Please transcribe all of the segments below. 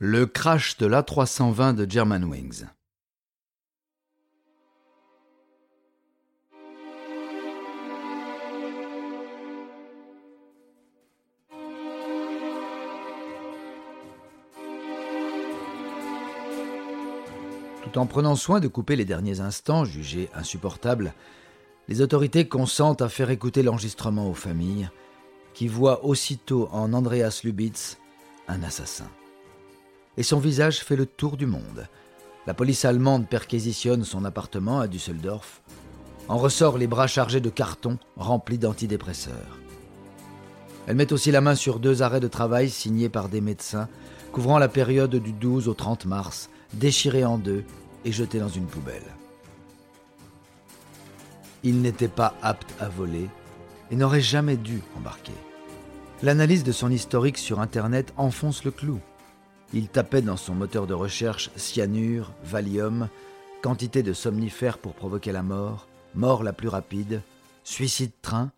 Le crash de l'A320 de Germanwings. Tout en prenant soin de couper les derniers instants jugés insupportables, les autorités consentent à faire écouter l'enregistrement aux familles, qui voient aussitôt en Andreas Lubitz un assassin et son visage fait le tour du monde. La police allemande perquisitionne son appartement à Düsseldorf. En ressort les bras chargés de cartons remplis d'antidépresseurs. Elle met aussi la main sur deux arrêts de travail signés par des médecins, couvrant la période du 12 au 30 mars, déchirés en deux et jetés dans une poubelle. Il n'était pas apte à voler et n'aurait jamais dû embarquer. L'analyse de son historique sur Internet enfonce le clou. Il tapait dans son moteur de recherche cyanure, Valium, quantité de somnifères pour provoquer la mort, mort la plus rapide, suicide train.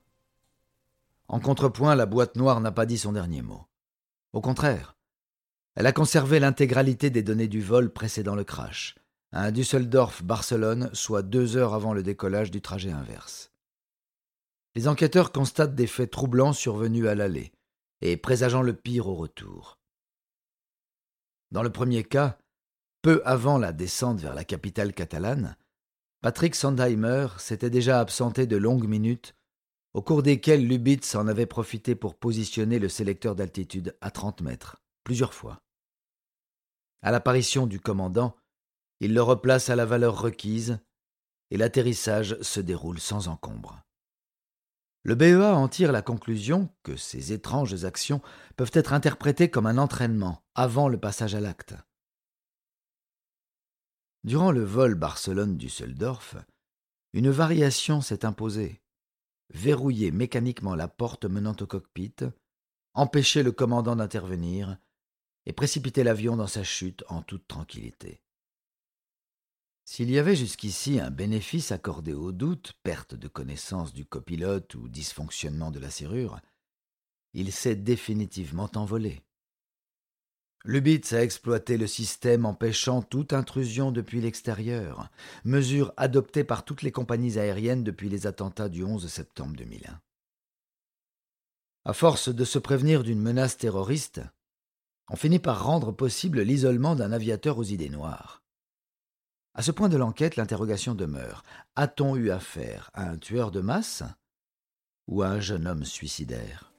En contrepoint, la boîte noire n'a pas dit son dernier mot. Au contraire, elle a conservé l'intégralité des données du vol précédant le crash, à Düsseldorf-Barcelone, soit deux heures avant le décollage du trajet inverse. Les enquêteurs constatent des faits troublants survenus à l'aller, et présageant le pire au retour. Dans le premier cas, peu avant la descente vers la capitale catalane, Patrick Sandheimer s'était déjà absenté de longues minutes, au cours desquelles Lubitz en avait profité pour positionner le sélecteur d'altitude à 30 mètres, plusieurs fois. À l'apparition du commandant, il le replace à la valeur requise, et l'atterrissage se déroule sans encombre. Le BEA en tire la conclusion que ces étranges actions peuvent être interprétées comme un entraînement avant le passage à l'acte. Durant le vol Barcelone-Düsseldorf, une variation s'est imposée. Verrouiller mécaniquement la porte menant au cockpit, empêcher le commandant d'intervenir et précipiter l'avion dans sa chute en toute tranquillité. S'il y avait jusqu'ici un bénéfice accordé au doute, perte de connaissance du copilote ou dysfonctionnement de la serrure, il s'est définitivement envolé. Lubitz a exploité le système empêchant toute intrusion depuis l'extérieur, mesure adoptée par toutes les compagnies aériennes depuis les attentats du 11 septembre 2001. À force de se prévenir d'une menace terroriste, on finit par rendre possible l'isolement d'un aviateur aux idées noires. À ce point de l'enquête, l'interrogation demeure. A-t-on eu affaire à un tueur de masse ou à un jeune homme suicidaire?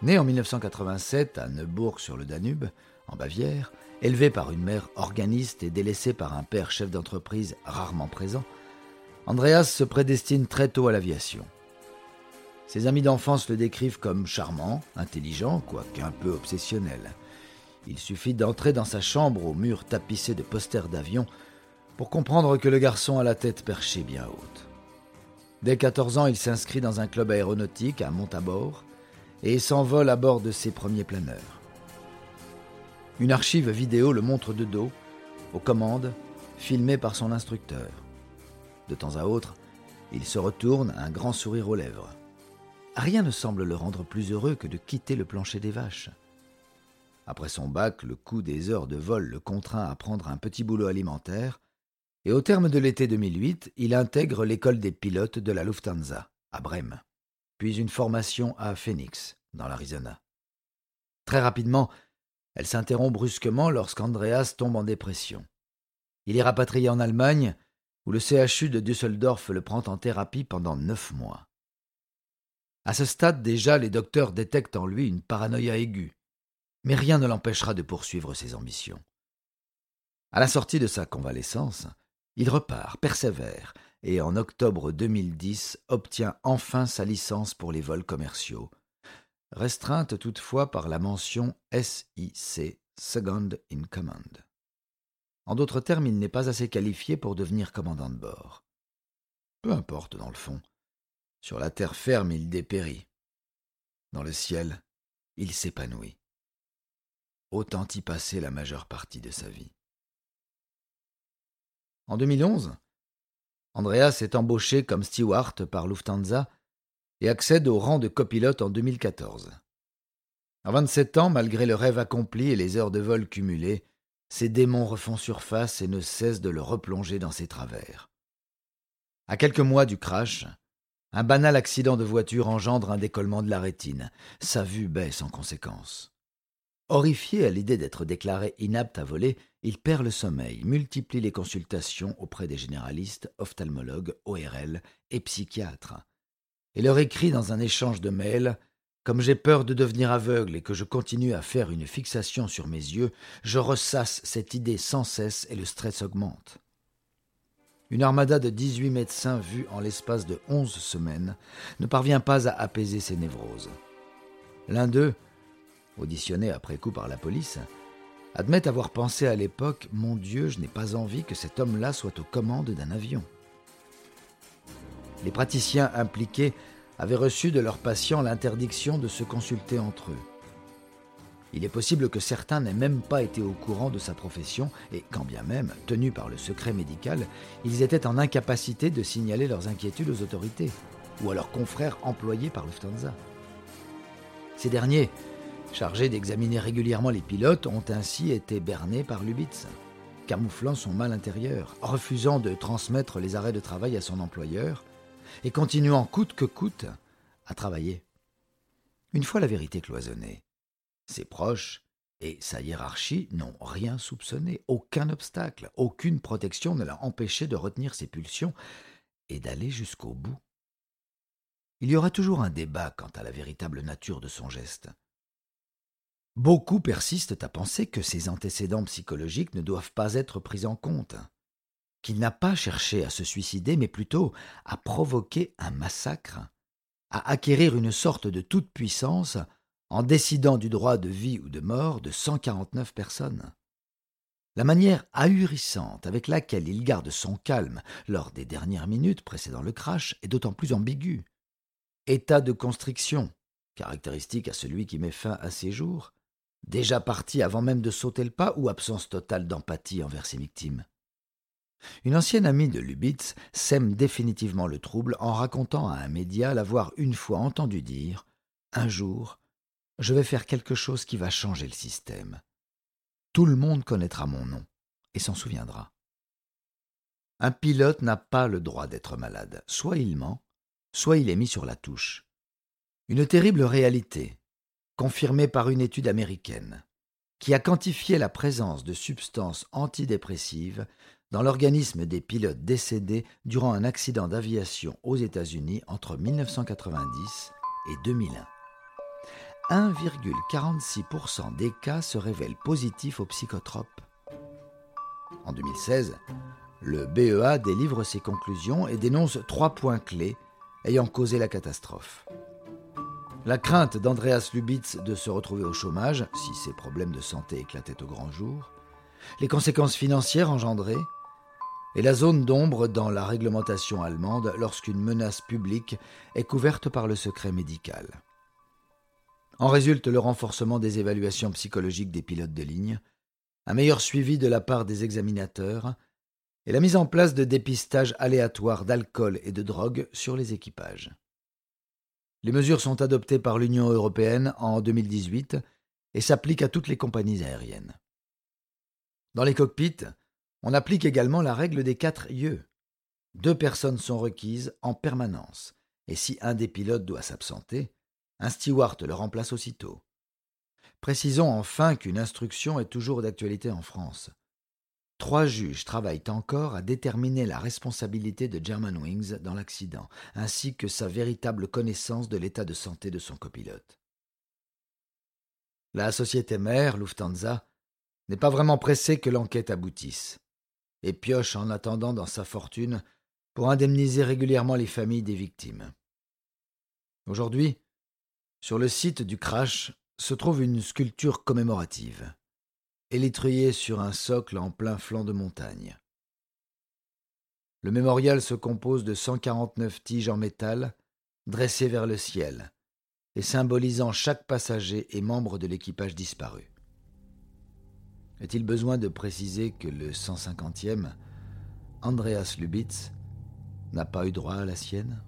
Né en 1987 à Neubourg-sur-le-Danube, en Bavière, élevé par une mère organiste et délaissé par un père chef d'entreprise rarement présent, Andreas se prédestine très tôt à l'aviation. Ses amis d'enfance le décrivent comme charmant, intelligent, quoique un peu obsessionnel. Il suffit d'entrer dans sa chambre aux murs tapissés de posters d'avions pour comprendre que le garçon a la tête perchée bien haute. Dès 14 ans, il s'inscrit dans un club aéronautique à Montabor et s'envole à bord de ses premiers planeurs. Une archive vidéo le montre de dos, aux commandes, filmé par son instructeur. De temps à autre, il se retourne, un grand sourire aux lèvres. Rien ne semble le rendre plus heureux que de quitter le plancher des vaches. Après son bac, le coût des heures de vol le contraint à prendre un petit boulot alimentaire, et au terme de l'été 2008, il intègre l'école des pilotes de la Lufthansa, à Brême, puis une formation à Phoenix, dans l'Arizona. Très rapidement, elle s'interrompt brusquement lorsqu'Andreas tombe en dépression. Il est rapatrié en Allemagne, où le CHU de Düsseldorf le prend en thérapie pendant neuf mois. À ce stade déjà, les docteurs détectent en lui une paranoïa aiguë, mais rien ne l'empêchera de poursuivre ses ambitions. À la sortie de sa convalescence, il repart, persévère, et en octobre 2010 obtient enfin sa licence pour les vols commerciaux, restreinte toutefois par la mention SIC, Second in Command. En d'autres termes, il n'est pas assez qualifié pour devenir commandant de bord. Peu importe, dans le fond. Sur la terre ferme, il dépérit. Dans le ciel, il s'épanouit autant y passer la majeure partie de sa vie. En 2011, Andreas est embauché comme steward par Lufthansa et accède au rang de copilote en 2014. À 27 ans, malgré le rêve accompli et les heures de vol cumulées, ces démons refont surface et ne cessent de le replonger dans ses travers. À quelques mois du crash, un banal accident de voiture engendre un décollement de la rétine. Sa vue baisse en conséquence. Horrifié à l'idée d'être déclaré inapte à voler, il perd le sommeil, multiplie les consultations auprès des généralistes, ophtalmologues, ORL et psychiatres, et leur écrit dans un échange de mails Comme j'ai peur de devenir aveugle et que je continue à faire une fixation sur mes yeux, je ressasse cette idée sans cesse et le stress augmente. Une armada de 18 médecins vus en l'espace de 11 semaines ne parvient pas à apaiser ses névroses. L'un d'eux, auditionné après coup par la police, admet avoir pensé à l'époque Mon Dieu, je n'ai pas envie que cet homme-là soit aux commandes d'un avion. Les praticiens impliqués avaient reçu de leurs patients l'interdiction de se consulter entre eux. Il est possible que certains n'aient même pas été au courant de sa profession et, quand bien même, tenus par le secret médical, ils étaient en incapacité de signaler leurs inquiétudes aux autorités ou à leurs confrères employés par Lufthansa. Ces derniers chargés d'examiner régulièrement les pilotes, ont ainsi été bernés par Lubitz, camouflant son mal intérieur, refusant de transmettre les arrêts de travail à son employeur et continuant coûte que coûte à travailler. Une fois la vérité cloisonnée, ses proches et sa hiérarchie n'ont rien soupçonné, aucun obstacle, aucune protection ne l'a empêché de retenir ses pulsions et d'aller jusqu'au bout. Il y aura toujours un débat quant à la véritable nature de son geste. Beaucoup persistent à penser que ses antécédents psychologiques ne doivent pas être pris en compte, qu'il n'a pas cherché à se suicider, mais plutôt à provoquer un massacre, à acquérir une sorte de toute-puissance en décidant du droit de vie ou de mort de 149 personnes. La manière ahurissante avec laquelle il garde son calme lors des dernières minutes précédant le crash est d'autant plus ambiguë. État de constriction, caractéristique à celui qui met fin à ses jours, déjà parti avant même de sauter le pas ou absence totale d'empathie envers ses victimes. Une ancienne amie de Lubitz sème définitivement le trouble en racontant à un média l'avoir une fois entendu dire Un jour, je vais faire quelque chose qui va changer le système. Tout le monde connaîtra mon nom et s'en souviendra. Un pilote n'a pas le droit d'être malade. Soit il ment, soit il est mis sur la touche. Une terrible réalité confirmée par une étude américaine, qui a quantifié la présence de substances antidépressives dans l'organisme des pilotes décédés durant un accident d'aviation aux États-Unis entre 1990 et 2001. 1,46% des cas se révèlent positifs aux psychotropes. En 2016, le BEA délivre ses conclusions et dénonce trois points clés ayant causé la catastrophe. La crainte d'Andreas Lubitz de se retrouver au chômage, si ses problèmes de santé éclataient au grand jour, les conséquences financières engendrées, et la zone d'ombre dans la réglementation allemande lorsqu'une menace publique est couverte par le secret médical. En résulte le renforcement des évaluations psychologiques des pilotes de ligne, un meilleur suivi de la part des examinateurs, et la mise en place de dépistage aléatoires d'alcool et de drogue sur les équipages. Les mesures sont adoptées par l'Union européenne en 2018 et s'appliquent à toutes les compagnies aériennes. Dans les cockpits, on applique également la règle des quatre yeux. Deux personnes sont requises en permanence, et si un des pilotes doit s'absenter, un steward le remplace aussitôt. Précisons enfin qu'une instruction est toujours d'actualité en France. Trois juges travaillent encore à déterminer la responsabilité de Germanwings dans l'accident, ainsi que sa véritable connaissance de l'état de santé de son copilote. La société mère, Lufthansa, n'est pas vraiment pressée que l'enquête aboutisse, et pioche en attendant dans sa fortune pour indemniser régulièrement les familles des victimes. Aujourd'hui, sur le site du crash se trouve une sculpture commémorative électrier sur un socle en plein flanc de montagne. Le mémorial se compose de 149 tiges en métal, dressées vers le ciel, et symbolisant chaque passager et membre de l'équipage disparu. Est-il besoin de préciser que le 150e, Andreas Lubitz, n'a pas eu droit à la sienne?